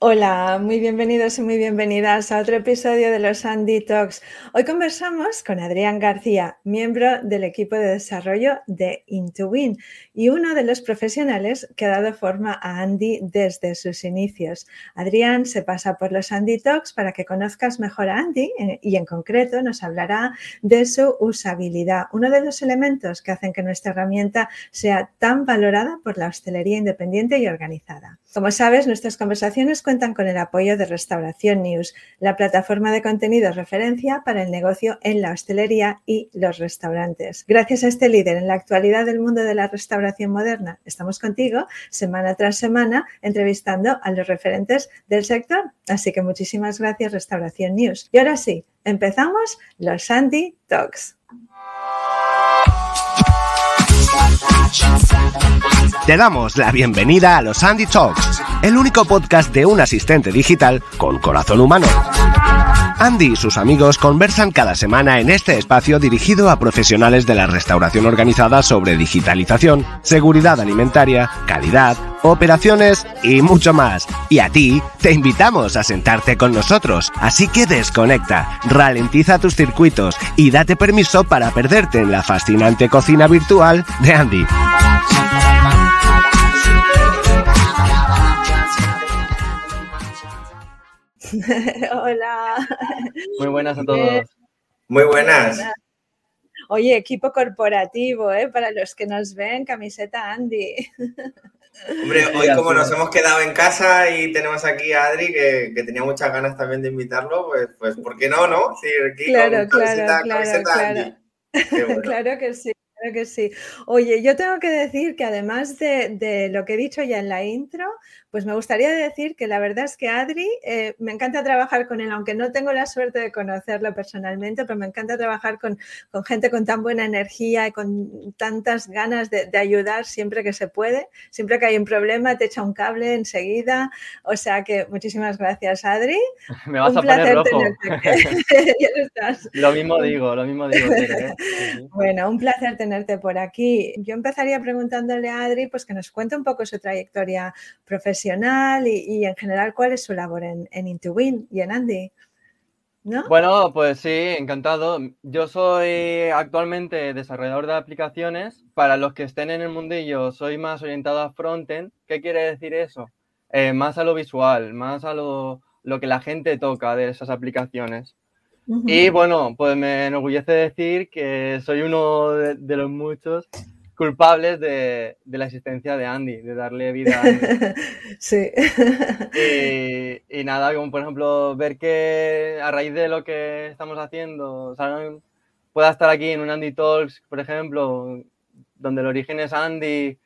Hola, muy bienvenidos y muy bienvenidas a otro episodio de los Andy Talks. Hoy conversamos con Adrián García, miembro del equipo de desarrollo de Intowin y uno de los profesionales que ha dado forma a Andy desde sus inicios. Adrián se pasa por los Andy Talks para que conozcas mejor a Andy eh, y en concreto nos hablará de su usabilidad, uno de los elementos que hacen que nuestra herramienta sea tan valorada por la hostelería independiente y organizada. Como sabes, nuestras conversaciones cuentan con el apoyo de Restauración News, la plataforma de contenido referencia para el negocio en la hostelería y los restaurantes. Gracias a este líder en la actualidad del mundo de la restauración moderna, estamos contigo semana tras semana entrevistando a los referentes del sector. Así que muchísimas gracias Restauración News. Y ahora sí, empezamos los Sandy Talks. Te damos la bienvenida a los Andy Talks, el único podcast de un asistente digital con corazón humano. Andy y sus amigos conversan cada semana en este espacio dirigido a profesionales de la restauración organizada sobre digitalización, seguridad alimentaria, calidad, operaciones y mucho más. Y a ti te invitamos a sentarte con nosotros, así que desconecta, ralentiza tus circuitos y date permiso para perderte en la fascinante cocina virtual de Andy. Hola. Muy buenas a todos. Muy buenas. Oye, equipo corporativo, ¿eh? Para los que nos ven, camiseta Andy. Hombre, hoy como nos hemos quedado en casa y tenemos aquí a Adri, que, tenía muchas ganas también de invitarlo, pues, pues ¿por qué no, no? Sí, claro, claro, claro, claro. claro que sí. Claro que sí. Oye, yo tengo que decir que además de, de, lo que he dicho ya en la intro, pues me gustaría decir que la verdad es que Adri, eh, me encanta trabajar con él, aunque no tengo la suerte de conocerlo personalmente, pero me encanta trabajar con, gente con tan buena energía y con tantas ganas de, ayudar siempre que se puede. Siempre que hay un problema, te echa un cable enseguida. O sea que muchísimas gracias, Adri. Me vas a poner rojo. Lo mismo digo, lo mismo digo. ¿eh? Bueno, un placer tenerte por aquí. Yo empezaría preguntándole a Adri pues que nos cuente un poco su trayectoria profesional y, en general cuál es su labor en, en Intowin y en Andy. ¿No? Bueno, pues sí, encantado. Yo soy actualmente desarrollador de aplicaciones. Para los que estén en el mundillo, soy más orientado a frontend. ¿Qué quiere decir eso? Eh, más a lo visual, más a lo, lo, que la gente toca de esas aplicaciones. Y bueno, pues me enorgullece decir que soy uno de los muchos culpables de, la existencia de Andy, de darle vida a Andy. sí. Y, nada, como por ejemplo, ver que a raíz de lo que estamos haciendo, pueda estar aquí en un Andy Talks, por ejemplo, donde el origen es Andy,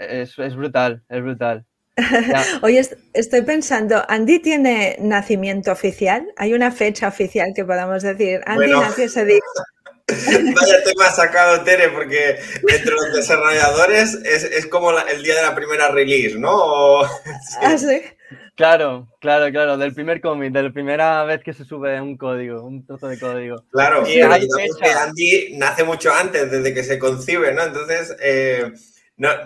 es, brutal, es brutal. Hoy estoy pensando, ¿Andy tiene nacimiento oficial? ¿Hay una fecha oficial que podamos decir? Andy nació ese día. Vaya tema sacado, Tere, porque entre los desarrolladores es, como el día de la primera release, ¿no? Ah, sí. Claro, claro, claro, del primer commit, de la primera vez que se sube un código, un trozo de código. Claro, y hay que Andy nace mucho antes, desde que se concibe, ¿no? Entonces, eh,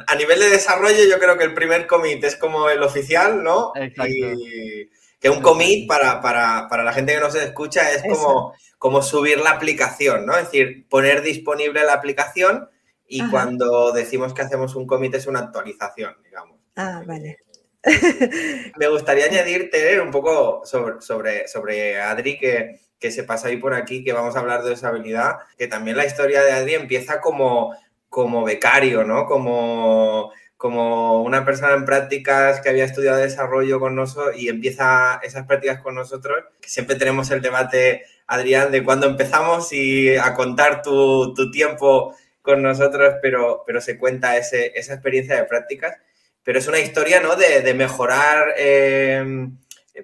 a nivel de desarrollo, yo creo que el primer commit es como el oficial, ¿no? Exacto. Y que un commit para, para, la gente que no se escucha es como como subir la aplicación, ¿no? Es decir, poner disponible la aplicación y cuando decimos que hacemos un commit es una actualización, digamos. Ah, vale. Me gustaría añadirte un poco sobre, sobre, sobre Adri, que, que se pasa ahí por aquí, que vamos a hablar de usabilidad, que también la historia de Adri empieza como, como becario, ¿no? Como, como una persona en prácticas que había estudiado desarrollo con nosotros y empieza esas prácticas con nosotros, siempre tenemos el debate Adrián, de cuando empezamos y a contar tu, tiempo con nosotros, pero, pero se cuenta esa experiencia de prácticas. Pero es una historia, ¿no? De, mejorar eh,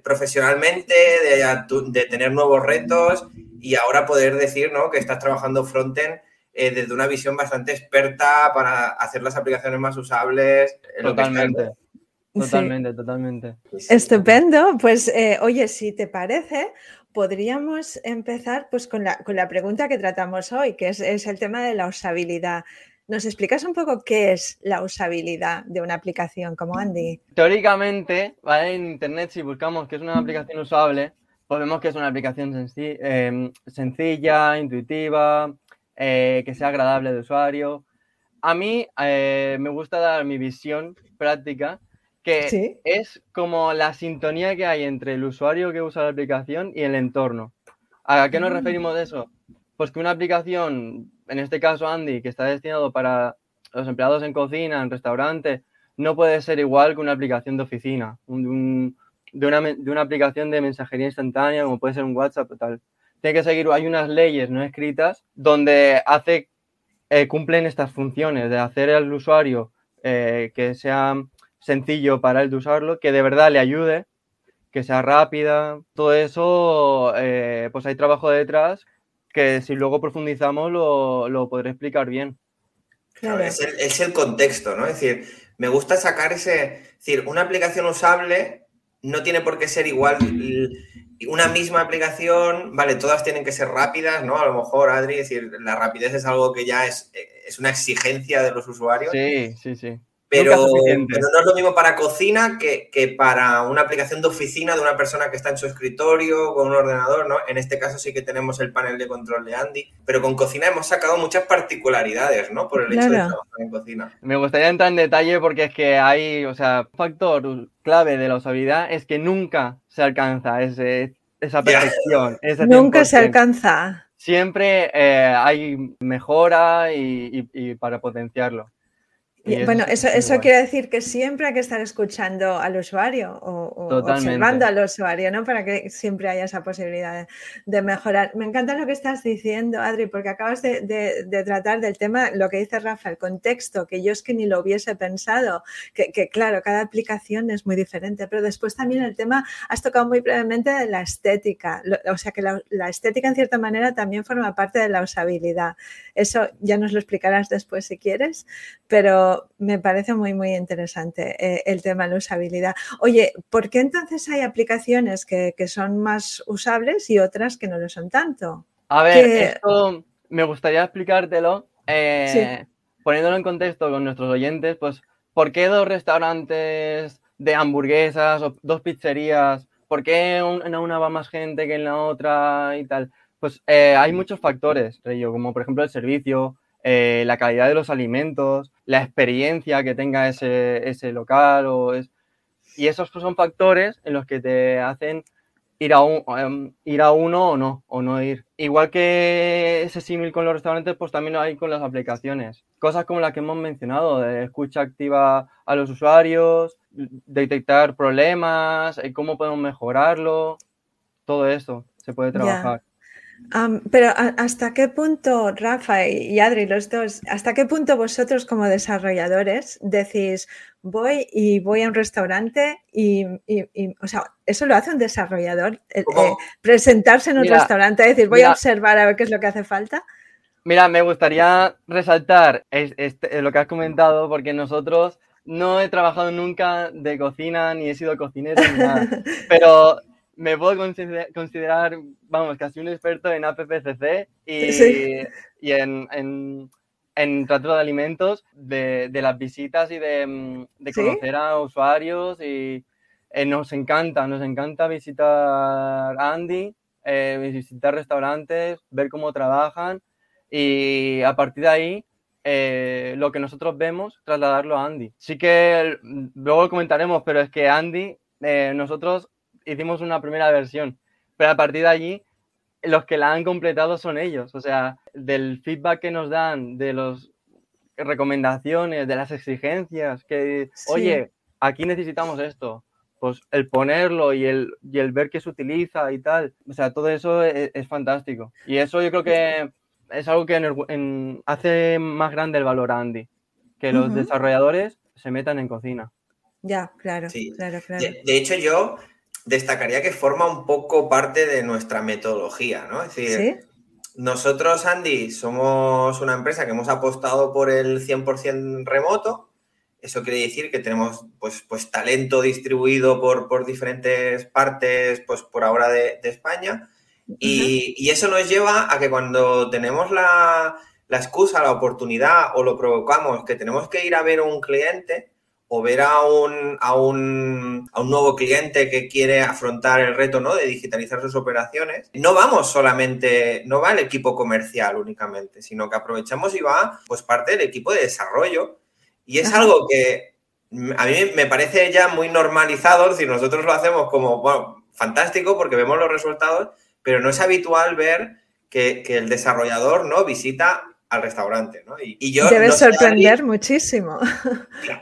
profesionalmente, de, tener nuevos retos y ahora poder decir, ¿no? Que estás trabajando frontend eh, desde una visión bastante experta para hacer las aplicaciones más usables. Totalmente. Totalmente, totalmente. Estupendo. Pues, eh, oye, si te parece, podríamos empezar pues, con, la, con la pregunta que tratamos hoy, que es, el tema de la usabilidad. ¿Nos explicas un poco qué es la usabilidad de una aplicación como Andy? Teóricamente, ¿vale? en Internet, si buscamos qué es una aplicación usable, pues vemos que es una aplicación sencilla, intuitiva, eh, que sea agradable de usuario. A mí eh, me gusta dar mi visión práctica, que es como la sintonía que hay entre el usuario que usa la aplicación y el entorno. ¿A qué nos mm. referimos de eso? Pues que una aplicación, en este caso Andy, que está destinado para los empleados en cocina, en restaurante, no puede ser igual que una aplicación de oficina, de, una, aplicación de mensajería instantánea, como puede ser un WhatsApp o tal. Tiene que seguir, hay unas leyes no escritas donde hace, eh, cumplen estas funciones de hacer al usuario eh, que sea sencillo para él de usarlo, que de verdad le ayude, que sea rápida. Todo eso, eh, pues hay trabajo detrás que si luego profundizamos lo, podré explicar bien. Claro. Es, el, contexto, ¿no? Es decir, me gusta sacar ese. Es decir, una aplicación usable no tiene por qué ser igual. Una misma aplicación, vale, todas tienen que ser rápidas, ¿no? A lo mejor, Adri, es decir, la rapidez es algo que ya es, es una exigencia de los usuarios. Sí, sí, sí. Pero, no es lo mismo para cocina que, para una aplicación de oficina de una persona que está en su escritorio con un ordenador, ¿no? En este caso sí que tenemos el panel de control de Andy, pero con cocina hemos sacado muchas particularidades, ¿no? Por el hecho de trabajar en cocina. Me gustaría entrar en detalle porque es que hay, o sea, factor clave de la usabilidad es que nunca se alcanza ese, esa perfección. nunca se alcanza. Siempre eh, hay mejora y para potenciarlo bueno, eso, eso quiere decir que siempre hay que estar escuchando al usuario o, observando al usuario, ¿no? Para que siempre haya esa posibilidad de, mejorar. Me encanta lo que estás diciendo, Adri, porque acabas de, tratar del tema, lo que dice Rafa, el contexto, que yo es que ni lo hubiese pensado, que, claro, cada aplicación es muy diferente, pero después también el tema, has tocado muy brevemente de la estética, o sea que la, la estética en cierta manera también forma parte de la usabilidad. Eso ya nos lo explicarás después si quieres, pero me parece muy, muy interesante eh, el tema de la usabilidad. Oye, ¿por qué entonces hay aplicaciones que, son más usables y otras que no lo son tanto? A ver, esto me gustaría explicártelo, eh, poniéndolo en contexto con nuestros oyentes, pues, ¿por qué dos restaurantes de hamburguesas o dos pizzerías? ¿Por qué en una va más gente que en la otra y tal? Pues eh, hay muchos factores, como por ejemplo el servicio, eh, la calidad de los alimentos, la experiencia que tenga ese, ese local. O es... Y esos pues, son factores en los que te hacen ir a, un, em, ir a uno o no, o no ir. Igual que ese símil con los restaurantes, pues también lo hay con las aplicaciones. Cosas como las que hemos mencionado, de escucha activa a los usuarios, detectar problemas, eh, cómo podemos mejorarlo, todo eso se puede trabajar pero ¿hasta qué punto, Rafa y Adri, los dos, hasta qué punto vosotros como desarrolladores decís, voy y voy a un restaurante y, o sea, eso lo hace un desarrollador, eh, presentarse en un restaurante y decir, voy a observar a ver qué es lo que hace falta? Mira, me gustaría resaltar este, lo que has comentado porque nosotros no he trabajado nunca de cocina ni he sido cocinero ni nada, pero me puedo considerar, vamos, casi un experto en APPCC y, y en, en, en, trato de alimentos, de, de las visitas y de, de conocer a usuarios y eh, nos encanta, nos encanta visitar Andy, eh, visitar restaurantes, ver cómo trabajan y a partir de ahí eh, lo que nosotros vemos, trasladarlo a Andy. Sí que luego lo comentaremos, pero es que Andy, nosotros hicimos una primera versión, pero a partir de allí los que la han completado son ellos, o sea, del feedback que nos dan, de las recomendaciones, de las exigencias, que, oye, aquí necesitamos esto, pues el ponerlo y el, y el ver que se utiliza y tal, o sea, todo eso es, fantástico. Y eso yo creo que es algo que hace más grande el valor a Andy, que los desarrolladores se metan en cocina. Ya, claro, claro, claro. de, hecho, yo destacaría que forma un poco parte de nuestra metodología, ¿no? Es decir, nosotros, Andy, somos una empresa que hemos apostado por el 100% remoto. Eso quiere decir que tenemos pues, pues talento distribuido por, por diferentes partes, pues por ahora de, España. Y, y, eso nos lleva a que cuando tenemos la, la excusa, la oportunidad o lo provocamos que tenemos que ir a ver a un cliente o ver a un, a un, a un nuevo cliente que quiere afrontar el reto ¿no? de digitalizar sus operaciones, no vamos solamente, no va el equipo comercial únicamente, sino que aprovechamos y va pues parte del equipo de desarrollo. Y es algo que a mí me parece ya muy normalizado, si nosotros lo hacemos como, bueno, fantástico porque vemos los resultados, pero no es habitual ver que, que el desarrollador no visita al restaurante, ¿no? Y, yo Debe sorprender muchísimo.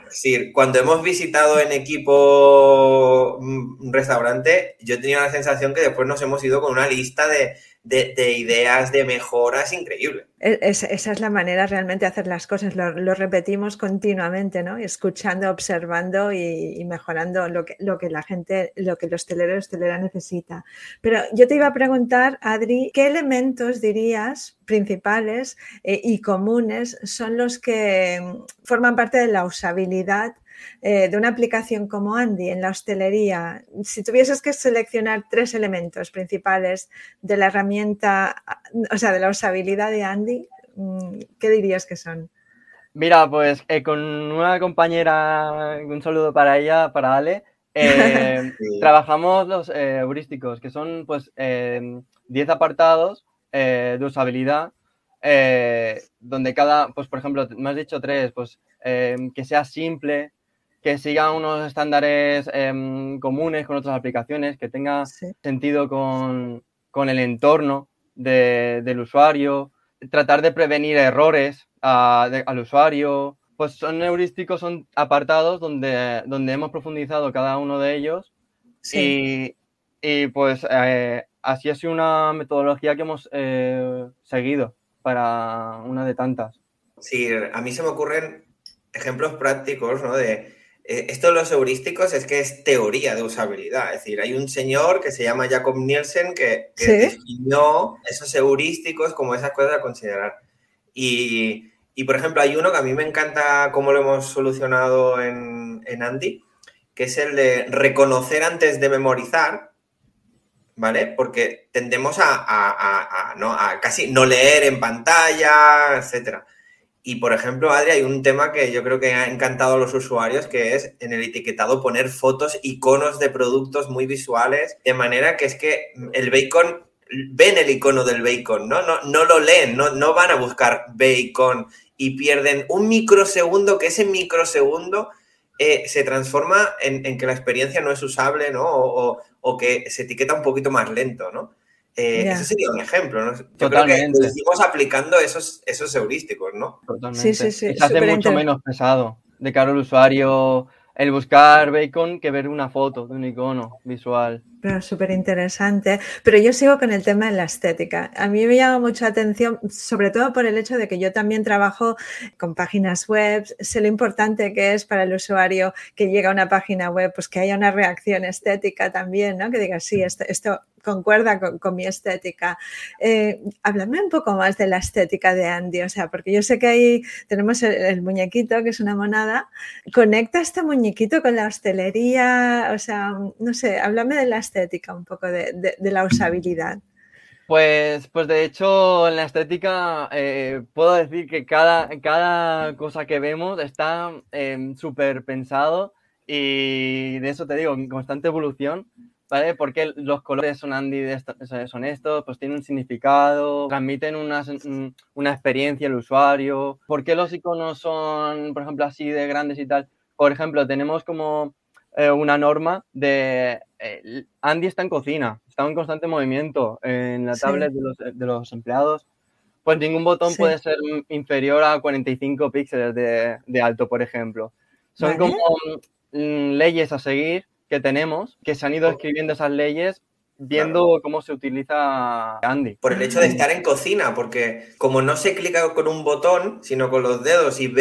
Sí, cuando hemos visitado en equipo un restaurante, yo tenía la sensación que después nos hemos ido con una lista de, de, ideas de mejoras increíbles. E, esa es la manera realmente de hacer las cosas, lo, repetimos continuamente, ¿no? Escuchando, observando y, mejorando lo que, lo que, la gente, lo que el hostelero o hostelera necesita. Pero yo te iba a preguntar, Adri, ¿qué elementos dirías principales eh, y comunes son los que mm, forman parte de la usabilidad eh, de una aplicación como Andy en la hostelería, si tuvieses que seleccionar tres elementos principales de la herramienta, o sea, de la usabilidad de Andy, mm, ¿qué dirías que son? Mira, pues eh, con una compañera, un saludo para ella, para Ale, eh, trabajamos los heurísticos, que son pues 10 apartados de usabilidad, donde cada, pues por ejemplo, me has dicho tres, pues que sea simple, que siga unos estándares em, comunes con otras aplicaciones, que tenga sentido con, el entorno del usuario, tratar de prevenir errores al usuario. Pues son heurísticos, son apartados donde, donde hemos profundizado cada uno de ellos y, pues eh, así ha sido una metodología que hemos eh, seguido para una de tantas. Sí, a mí se me ocurren ejemplos prácticos, ¿no? De, esto de los heurísticos es que es teoría de usabilidad. Es decir, hay un señor que se llama Jacob Nielsen que, definió esos heurísticos como esas cosas a considerar. Y, por ejemplo, hay uno que a mí me encanta cómo lo hemos solucionado en, Andy, que es el de reconocer antes de memorizar, ¿vale? Porque tendemos a, ¿no? a casi no leer en pantalla, etcétera. Y por ejemplo, Adri, hay un tema que yo creo que ha encantado a los usuarios, que es en el etiquetado poner fotos, iconos de productos muy visuales, de manera que es que el bacon, ven el icono del bacon, ¿no? No, no lo leen, no, no van a buscar bacon y pierden un microsegundo, que ese microsegundo eh, se transforma en, que la experiencia no es usable, ¿no? O, o que se etiqueta un poquito más lento, ¿no? Eh, Eso sería un ejemplo, ¿no? Yo Totalmente. creo que aplicando esos, esos heurísticos, ¿no? Totalmente. Sí, sí, sí. Se hace mucho menos pesado de cara al usuario el buscar bacon que ver una foto de un icono visual. Pero súper interesante. Pero yo sigo con el tema de la estética. A mí me llama mucha atención, sobre todo por el hecho de que yo también trabajo con páginas web. Sé lo importante que es para el usuario que llega a una página web, pues que haya una reacción estética también, ¿no? Que diga, sí, esto, esto concuerda con, mi estética. Eh, háblame un poco más de la estética de Andy, o sea, porque yo sé que ahí tenemos el, muñequito, que es una monada. ¿Conecta este muñequito con la hostelería? O sea, no sé, háblame de la estética, un poco de, la usabilidad. Pues, pues de hecho, en la estética eh, puedo decir que cada, cada cosa que vemos está eh, súper pensado y de eso te digo, en constante evolución. ¿Vale? Porque los colores son Andy son estos, pues tienen un significado, transmiten una, una experiencia al usuario. ¿Por qué los iconos son, por ejemplo, así de grandes y tal? Por ejemplo, tenemos como eh, una norma de eh, Andy está en cocina, está en constante movimiento en la tablet de, los, de, los, empleados. Pues ningún botón puede ser inferior a 45 píxeles de, de alto, por ejemplo. Son como mm, leyes a seguir que tenemos, que se han ido escribiendo esas leyes viendo cómo se utiliza Andy. Por el hecho de estar en cocina, porque como no se clica con un botón, sino con los dedos y,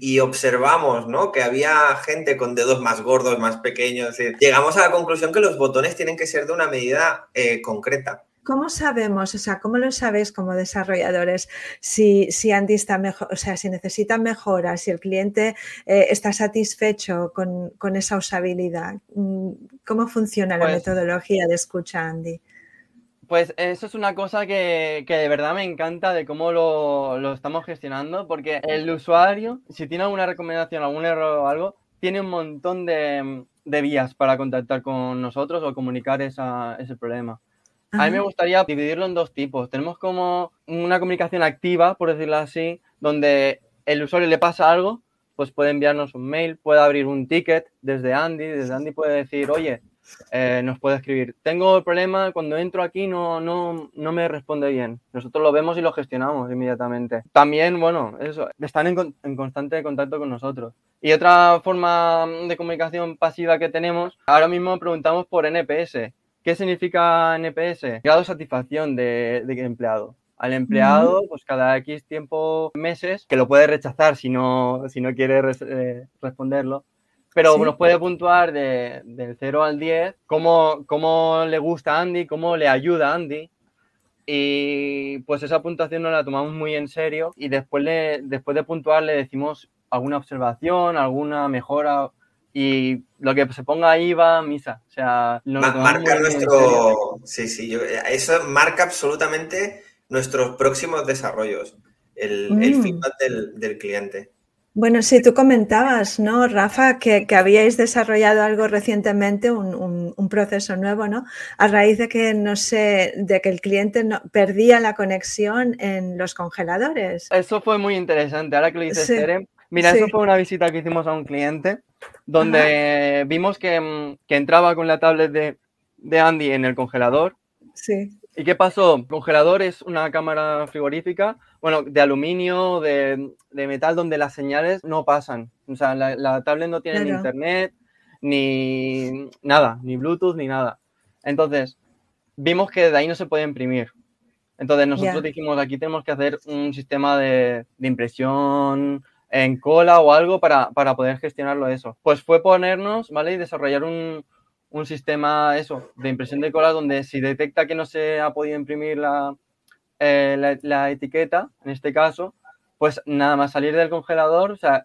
y, observamos ¿no? que había gente con dedos más gordos, más pequeños, llegamos a la conclusión que los botones tienen que ser de una medida eh, concreta. ¿Cómo sabemos, o sea, cómo lo sabéis como desarrolladores si, si Andy está mejor, o sea, si necesita mejoras, si el cliente eh, está satisfecho con, esa usabilidad? Mm, ¿Cómo funciona la pues metodología de escucha Andy? Pues eso es una cosa que, que de verdad me encanta de cómo lo, lo, estamos gestionando, porque el usuario, si tiene alguna recomendación, algún error o algo, tiene un montón de, de vías para contactar con nosotros o comunicar esa, ese problema. A mí me gustaría dividirlo en dos tipos. Tenemos como una comunicación activa, por decirlo así, donde el usuario le pasa algo, pues puede enviarnos un mail, puede abrir un ticket desde Andy, desde Andy puede decir, oye, eh, nos puede escribir, tengo el problema, cuando entro aquí no, no, no me responde bien. Nosotros lo vemos y lo gestionamos inmediatamente. También, bueno, eso, están en, en constante contacto con nosotros. Y otra forma de comunicación pasiva que tenemos, ahora mismo preguntamos por NPS. ¿Qué significa NPS? Grado de satisfacción de, de empleado. Al empleado, pues cada X tiempo, meses, que lo puede rechazar si no, si no quiere eh, responderlo, pero nos puede puntuar de, del 0 al 10 cómo, cómo le gusta a Andy, cómo le ayuda a Andy. Y pues esa puntuación nos la tomamos muy en serio y después, le, después de puntuar le decimos alguna observación, alguna mejora y lo que se ponga ahí va a misa. O sea, marca nuestro. Sí, sí, eso marca absolutamente nuestros próximos desarrollos, el, mm. feedback del, cliente. Bueno, sí, tú comentabas, ¿no, Rafa, que, habíais desarrollado algo recientemente, un, proceso nuevo, ¿no? A raíz de que, no sé, de que el cliente no, perdía la conexión en los congeladores. Eso fue muy interesante. Ahora que lo dices, Tere, mira, eso fue una visita que hicimos a un cliente donde vimos que, que, entraba con la tablet de, de Andy en el congelador. Sí. ¿Y qué pasó? El congelador es una cámara frigorífica, bueno, de aluminio, de, de metal, donde las señales no pasan. O sea, la, tablet no tiene ni internet, ni nada, ni Bluetooth, ni nada. Entonces, vimos que de ahí no se puede imprimir. Entonces, nosotros dijimos, aquí tenemos que hacer un sistema de, de impresión en cola o algo para, para poder gestionarlo eso. Pues fue ponernos, ¿vale? Y desarrollar un, un sistema eso, de impresión de cola donde si detecta que no se ha podido imprimir la, eh, la, etiqueta, en este caso, pues nada más salir del congelador, o sea,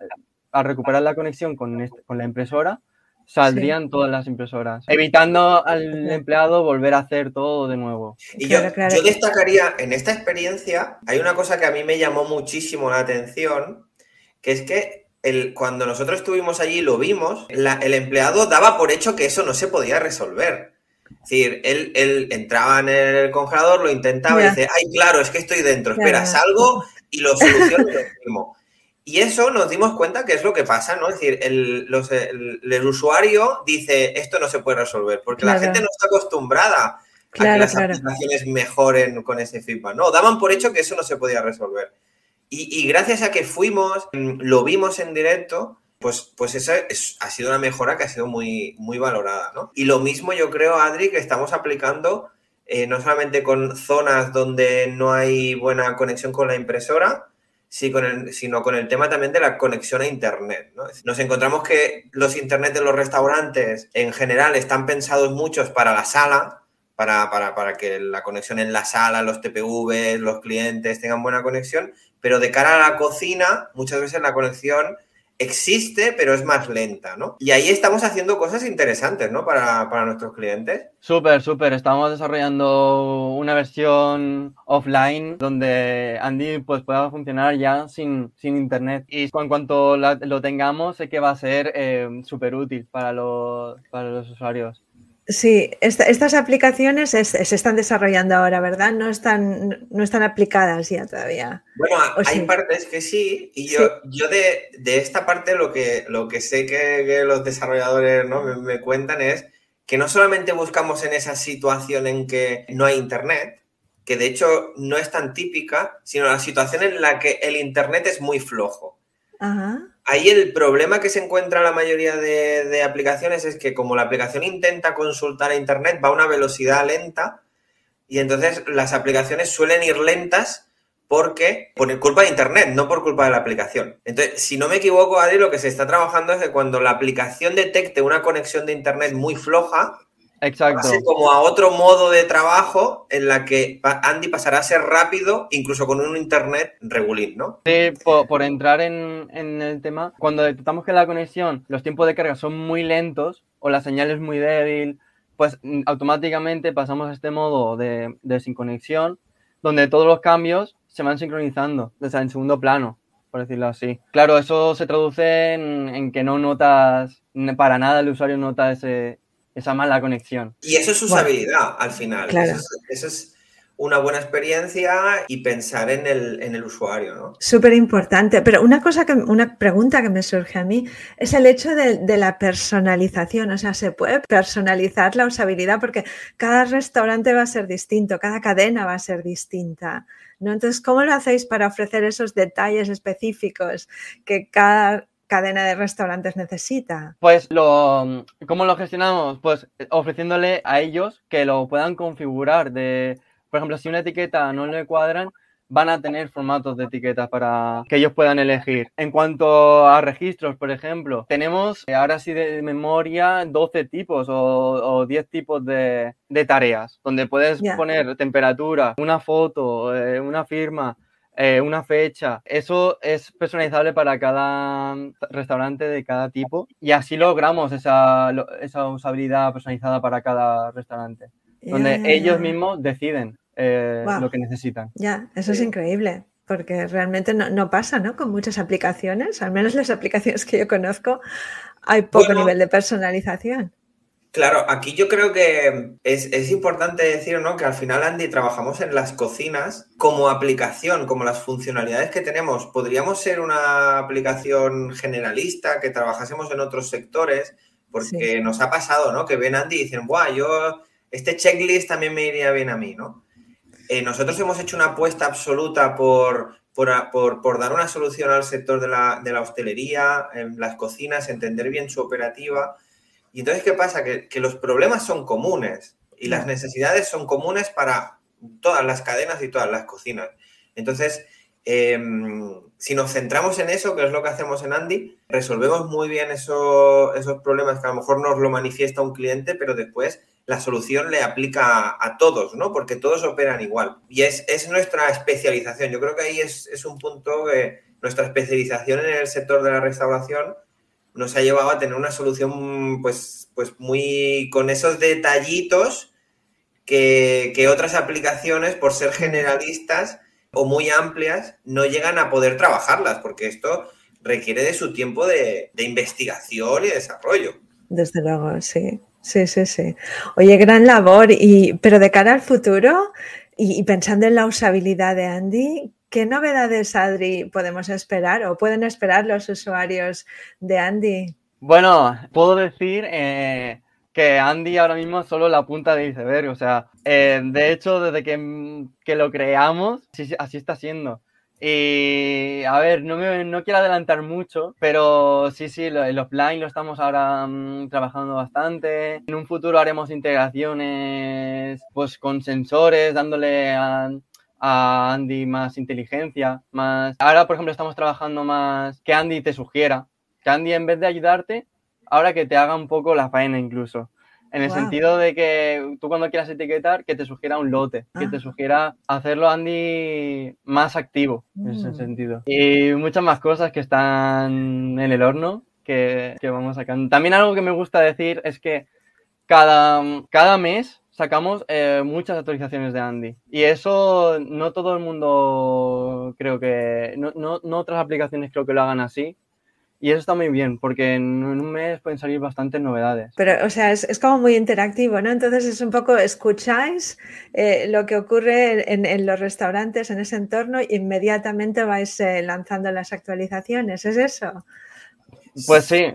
al recuperar la conexión con, este, con la impresora, saldrían todas las impresoras, evitando al empleado volver a hacer todo de nuevo. Y yo, yo destacaría, en esta experiencia, hay una cosa que a mí me llamó muchísimo la atención, que es que cuando nosotros estuvimos allí y lo vimos, el empleado daba por hecho que eso no se podía resolver. Es decir, él, entraba en el congelador, lo intentaba y dice, ay, claro, es que estoy dentro, espera, salgo y lo soluciono mismo. Y eso nos dimos cuenta que es lo que pasa, ¿no? Es decir, el, usuario dice, esto no se puede resolver, porque la gente no está acostumbrada a que las aplicaciones mejoren con ese feedback. No, daban por hecho que eso no se podía resolver. Y, gracias a que fuimos, mm, lo vimos en directo, pues, pues esa ha sido una mejora que ha sido muy, muy valorada, ¿no? Y lo mismo yo creo, Adri, que estamos aplicando eh, no solamente con zonas donde no hay buena conexión con la impresora, sino con el tema también de la conexión a Internet. ¿no? Nos encontramos que los Internet de los restaurantes en general están pensados muchos para la sala, para, para, para, que la conexión en la sala, los TPV, los clientes tengan buena conexión, pero de cara a la cocina, muchas veces la conexión existe, pero es más lenta, ¿no? Y ahí estamos haciendo cosas interesantes, ¿no? Para, nuestros clientes. Súper, súper. Estamos desarrollando una versión offline donde Andy pues, pueda funcionar ya sin, sin internet. Y en cuanto lo tengamos, sé que va a ser eh, súper útil para los, para los usuarios. Sí, estas aplicaciones se están desarrollando ahora, ¿verdad? No están, no están aplicadas ya todavía. Bueno, hay partes que sí, y yo, yo de, esta parte lo que, lo que sé que, los desarrolladores ¿no? me, cuentan es que no solamente buscamos en esa situación en que no hay internet, que de hecho no es tan típica, sino la situación en la que el internet es muy flojo. Ajá. Ahí el problema que se encuentra la mayoría de, aplicaciones es que como la aplicación intenta consultar a Internet va a una velocidad lenta y entonces las aplicaciones suelen ir lentas porque por culpa de Internet, no por culpa de la aplicación. Entonces, si no me equivoco, Adri, lo que se está trabajando es que cuando la aplicación detecte una conexión de Internet muy floja, Exacto. como a otro modo de trabajo en la que Andy pasará a ser rápido, incluso con un internet regulín, ¿no? Sí, por, entrar en, el tema, cuando detectamos que la conexión, los tiempos de carga son muy lentos o la señal es muy débil pues mm, automáticamente pasamos a este modo de, de sincronexión, donde todos los cambios se van sincronizando, desde en segundo plano, por decirlo así. Claro, eso se traduce en, que no notas, para nada el usuario nota ese, esa mala conexión. Y eso es usabilidad al final. Claro. eso es una buena experiencia y pensar en el, en el usuario, ¿no? Súper importante. Pero una cosa que, una pregunta que me surge a mí es el hecho de, la personalización. O sea, se puede personalizar la usabilidad porque cada restaurante va a ser distinto, cada cadena va a ser distinta. ¿no? Entonces, ¿cómo lo hacéis para ofrecer esos detalles específicos que cada cadena de restaurantes necesita? Pues lo, ¿cómo lo gestionamos? Pues ofreciéndole a ellos que lo puedan configurar de por ejemplo, si una etiqueta no le cuadran, van a tener formatos de etiquetas para que ellos puedan elegir. En cuanto a registros, por ejemplo, tenemos eh, ahora sí de memoria 12 tipos o, 10 tipos de, tareas, donde puedes poner temperatura, una foto, eh, una firma, eh, una fecha. Eso es personalizable para cada restaurante de cada tipo y así logramos esa, esa usabilidad personalizada para cada restaurante, donde ellos mismos deciden eh, lo que necesitan. Ya, eso es increíble, porque realmente no, pasa, ¿no? Con muchas aplicaciones, al menos las aplicaciones que yo conozco, hay poco nivel de personalización. Claro, aquí yo creo que es, importante decir, ¿no? Que al final, Andy, trabajamos en las cocinas como aplicación, como las funcionalidades que tenemos. Podríamos ser una aplicación generalista, que trabajásemos en otros sectores, porque nos ha pasado, ¿no? Que ven Andy y dicen, ¡buah! Yo, este checklist también me iría bien a mí, ¿no? Eh, nosotros hemos hecho una apuesta absoluta por, por, dar una solución al sector de la, hostelería, en las cocinas, entender bien su operativa. Y entonces, ¿qué pasa? Que, los problemas son comunes y las necesidades son comunes para todas las cadenas y todas las cocinas. Entonces, em, si nos centramos en eso, que es lo que hacemos en Andy, resolvemos muy bien esos problemas que a lo mejor nos lo manifiesta un cliente, pero después la solución le aplica a, todos, ¿no? Porque todos operan igual. Y es, nuestra especialización. Yo creo que ahí es, un punto que nuestra especialización en el sector de la restauración nos ha llevado a tener una solución, pues, pues muy con esos detallitos que, otras aplicaciones, por ser generalistas o muy amplias, no llegan a poder trabajarlas, porque esto requiere de su tiempo de, investigación y desarrollo. Desde luego, sí. Sí, sí, sí. Oye, gran labor. Y, pero de cara al futuro y, pensando en la usabilidad de Andy, ¿qué novedades, Adri, podemos esperar o pueden esperar los usuarios de Andy? Bueno, puedo decir eh, que Andy ahora mismo es solo la punta de iceberg. O sea, eh, de hecho, desde que, que lo creamos, así está siendo. Y a ver, no, me, no quiero adelantar mucho, pero sí, sí, el offline lo estamos ahora mm, trabajando bastante. En un futuro haremos integraciones pues con sensores, dándole a, a Andy más inteligencia, más... Ahora, por ejemplo, estamos trabajando más que Andy te sugiera, que Andy en vez de ayudarte, ahora que te haga un poco la faena incluso. En el sentido de que tú cuando quieras etiquetar, que te sugiera un lote, que te ah. sugiera hacerlo Andy más activo, en ese mm. sentido. Y muchas más cosas que están en el horno que, que vamos sacando. También algo que me gusta decir es que cada, cada mes sacamos eh, muchas actualizaciones de Andy. Y eso no todo el mundo creo que, no, no, no otras aplicaciones creo que lo hagan así. Y eso está muy bien, porque en un mes pueden salir bastantes novedades. Pero, o sea, es, como muy interactivo, ¿no? Entonces es un poco, escucháis eh, lo que ocurre en, los restaurantes, en ese entorno, e inmediatamente vais eh, lanzando las actualizaciones, ¿es eso? Pues sí,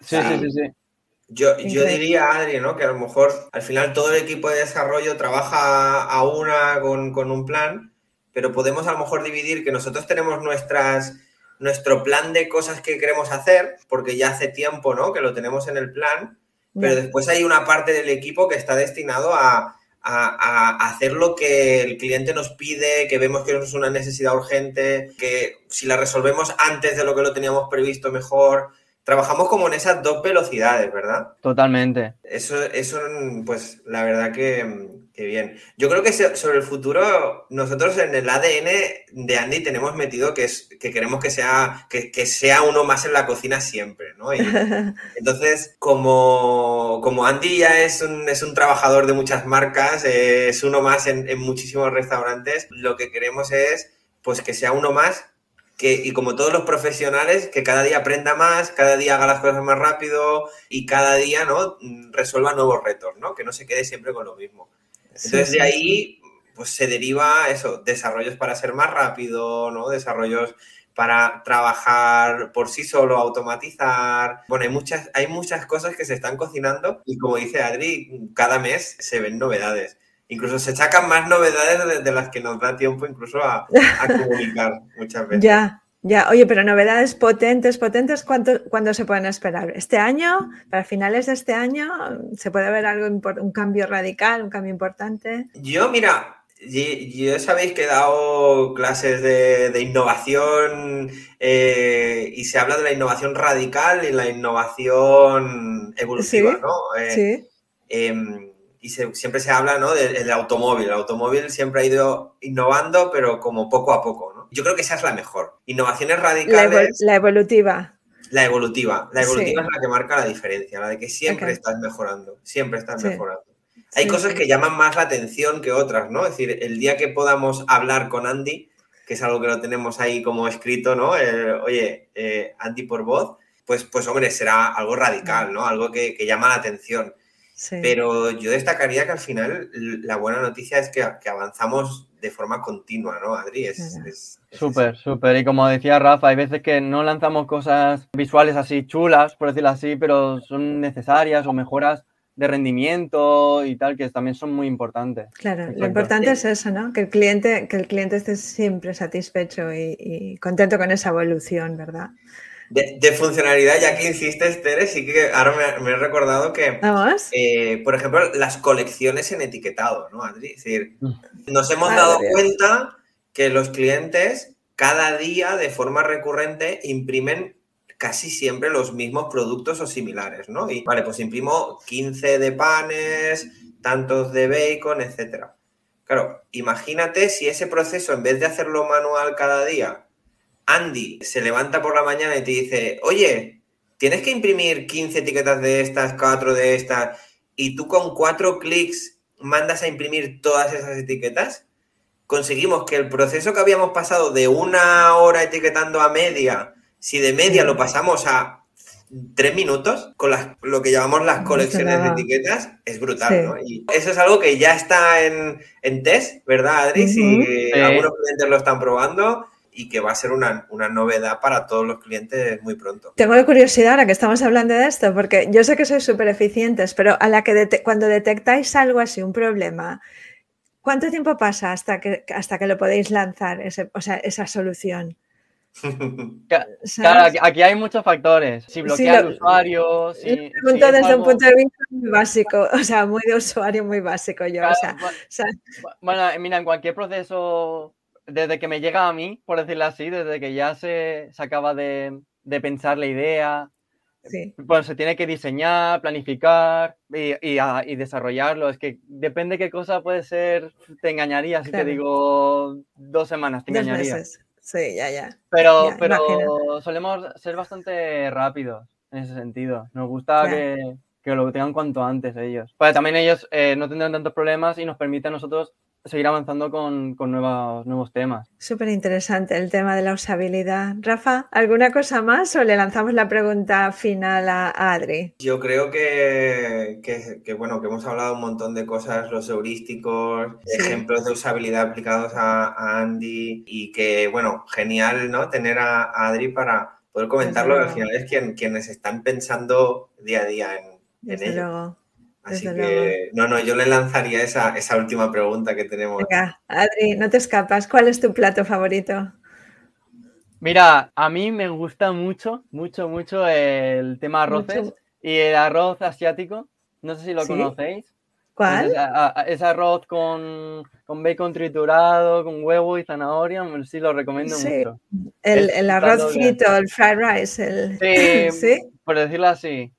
sí, sí, sí. sí. Yo, yo, diría, Adri, ¿no? que a lo mejor al final todo el equipo de desarrollo trabaja a una con, con un plan, pero podemos a lo mejor dividir que nosotros tenemos nuestras nuestro plan de cosas que queremos hacer, porque ya hace tiempo, ¿no? Que lo tenemos en el plan, pero después hay una parte del equipo que está destinado a, hacer lo que el cliente nos pide, que vemos que es una necesidad urgente, que si la resolvemos antes de lo que lo teníamos previsto, mejor. Trabajamos como en esas dos velocidades, ¿verdad? Totalmente. Eso, eso pues la verdad que, Qué bien. Yo creo que sobre el futuro, nosotros en el ADN de Andy tenemos metido que, es, que queremos que sea, que, sea uno más en la cocina siempre, ¿no? entonces, como, como Andy ya es un, es un trabajador de muchas marcas, eh, es uno más en, en muchísimos restaurantes, lo que queremos es pues que sea uno más que, y como todos los profesionales, que cada día aprenda más, cada día haga las cosas más rápido y cada día ¿no? resuelva nuevos retos, ¿no? que no se quede siempre con lo mismo. Entonces de ahí pues se deriva eso, desarrollos para ser más rápido, ¿no? Desarrollos para trabajar por sí solo, automatizar. Bueno, hay muchas, hay muchas cosas que se están cocinando y como dice Adri, cada mes se ven novedades. Incluso se sacan más novedades de, las que nos da tiempo incluso a, a comunicar muchas veces. Ya, ya, oye, pero novedades potentes, potentes, ¿cuánto, ¿cuándo se pueden esperar? ¿Este año? ¿Para finales de este año? ¿Se puede ver algo, un cambio radical, un cambio importante? Yo, mira, yo sabéis que he dado clases de, innovación eh, y se habla de la innovación radical y la innovación evolutiva, ¿no? Eh, sí. Em, y siempre se habla ¿no? del, automóvil. El automóvil siempre ha ido innovando, pero como poco a poco. ¿no? Yo creo que esa es la mejor. Innovaciones radicales. La, evolutiva. La evolutiva. La evolutiva es la que marca la diferencia, la de que siempre estás mejorando, siempre estás mejorando. Hay cosas que llaman más la atención que otras, ¿no? Es decir, el día que podamos hablar con Andy, que es algo que lo tenemos ahí como escrito, ¿no? oye, eh, Andy por voz, pues, pues hombre, será algo radical, ¿no? Algo que, que llama la atención. Pero yo destacaría que al final la buena noticia es que, avanzamos de forma continua, ¿no, Adri? Es, súper, súper. Y como decía Rafa, hay veces que no lanzamos cosas visuales así chulas, por decirlo así, pero son necesarias o mejoras de rendimiento y tal, que también son muy importantes. Claro, lo importante es eso, ¿no? Que el cliente, que el cliente esté siempre satisfecho y contento con esa evolución, ¿verdad? De, funcionalidad, ya que insistes, Tere, sí que ahora me, he recordado que, eh, por ejemplo, las colecciones en etiquetado, ¿no, Adri? Es decir, mm. nos hemos dado cuenta que los clientes cada día de forma recurrente imprimen casi siempre los mismos productos o similares, ¿no? Y vale, pues imprimo 15 de panes, tantos de bacon, etcétera. Claro, imagínate si ese proceso, en vez de hacerlo manual cada día, Andy se levanta por la mañana y te dice, oye, tienes que imprimir 15 etiquetas de estas, 4 de estas, y tú con 4 clics mandas a imprimir todas esas etiquetas, conseguimos que el proceso que habíamos pasado de una hora etiquetando a media, si de media lo pasamos a tres minutos con lo que llamamos las colecciones de etiquetas, es brutal, ¿no? Y eso es algo que ya está en, test, ¿verdad, Adri? Si algunos clientes lo están probando, y que va a ser una, novedad para todos los clientes muy pronto. Tengo la curiosidad ahora que estamos hablando de esto, porque yo sé que sois súper eficientes, pero a la que cuando detectáis algo así, un problema, ¿cuánto tiempo pasa hasta que, hasta que lo podéis lanzar, o sea, esa solución? Claro, aquí hay muchos factores. Si bloquea al usuario. Si, pregunto desde un punto de vista muy básico, o sea, muy de usuario, muy básico yo. bueno, mira, en cualquier proceso desde que me llega a mí, por decirlo así, desde que ya se, se acaba de, de, pensar la idea, sí. pues se tiene que diseñar, planificar y, y, desarrollarlo. Es que depende qué cosa puede ser, te engañaría si te digo dos semanas, te engañaría. Sí, ya, ya. Pero, pero solemos ser bastante rápidos en ese sentido. Nos gusta que, que, lo tengan cuanto antes ellos. Pues también ellos eh, no tendrán tantos problemas y nos permite a nosotros seguir avanzando con, nuevos, nuevos temas. Súper interesante el tema de la usabilidad. Rafa, ¿alguna cosa más o le lanzamos la pregunta final a, Adri? Yo creo que, bueno, que hemos hablado un montón de cosas, los heurísticos, ejemplos de usabilidad aplicados a, Andy y que, bueno, genial, ¿no? Tener a, Adri para poder comentarlo, al final es quien, quienes están pensando día a día en, en ello. Así que, no, no, yo le lanzaría esa, esa última pregunta que tenemos. Venga, Adri, no te escapas. ¿Cuál es tu plato favorito? Mira, a mí me gusta mucho, mucho, mucho el tema arroces y el arroz asiático. No sé si lo conocéis. ¿Cuál? Es, arroz con, con, bacon triturado, con huevo y zanahoria. Sí, lo recomiendo mucho. El, el arroz frito, el fried rice. El... Sí, por decirlo así.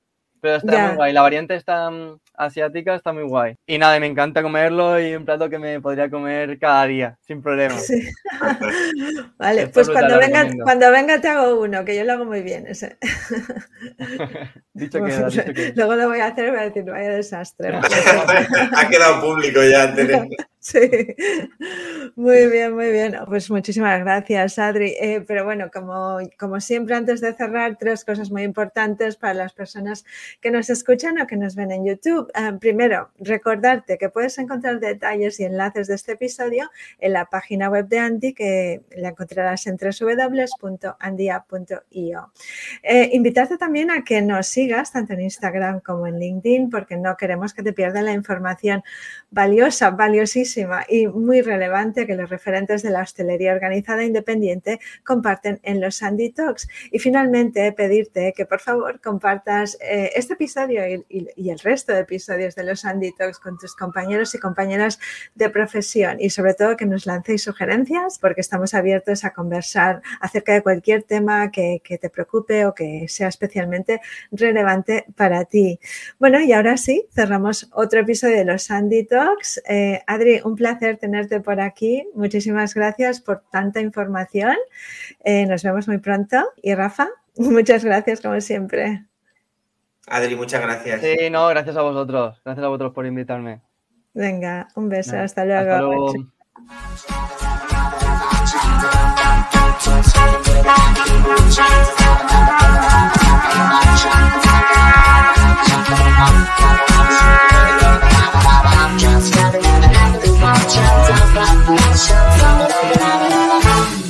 Pero está muy guay. La variante está, asiática está muy guay. Y nada, me encanta comerlo y un plato que me podría comer cada día, sin problema. vale, pues cuando venga, cuando venga te hago uno, que yo lo hago muy bien ese. dicho, queda, dicho que... Luego lo voy a hacer y voy a decir, vaya desastre. ha quedado público ya. Sí, muy bien, muy bien. Pues muchísimas gracias, Adri. Eh, pero bueno, como, como siempre, antes de cerrar, tres cosas muy importantes para las personas que nos escuchan o que nos ven en YouTube. Eh, primero, recordarte que puedes encontrar detalles y enlaces de este episodio en la página web de Andy, que la encontrarás en www.andia.io. Eh, invitarte también a que nos sigas tanto en Instagram como en LinkedIn, porque no queremos que te pierdas la información valiosa, valiosísima y muy relevante que los referentes de la hostelería organizada independiente comparten en los Sandy Talks. Y finalmente, pedirte que por favor compartas eh, este episodio y, el resto de episodios de los Sandy Talks con tus compañeros y compañeras de profesión y sobre todo que nos lancéis sugerencias porque estamos abiertos a conversar acerca de cualquier tema que, te preocupe o que sea especialmente relevante para ti. Bueno, y ahora sí, cerramos otro episodio de los Sandy Talks. Eh, Adri, un placer tenerte por aquí. Muchísimas gracias por tanta información. Eh, nos vemos muy pronto. Y Rafa, muchas gracias como siempre. Adri, muchas gracias. Sí, no, gracias a vosotros. Gracias a vosotros por invitarme. Venga, un beso. Hasta luego. I'm gonna shout out, shout out, shout out, shout out,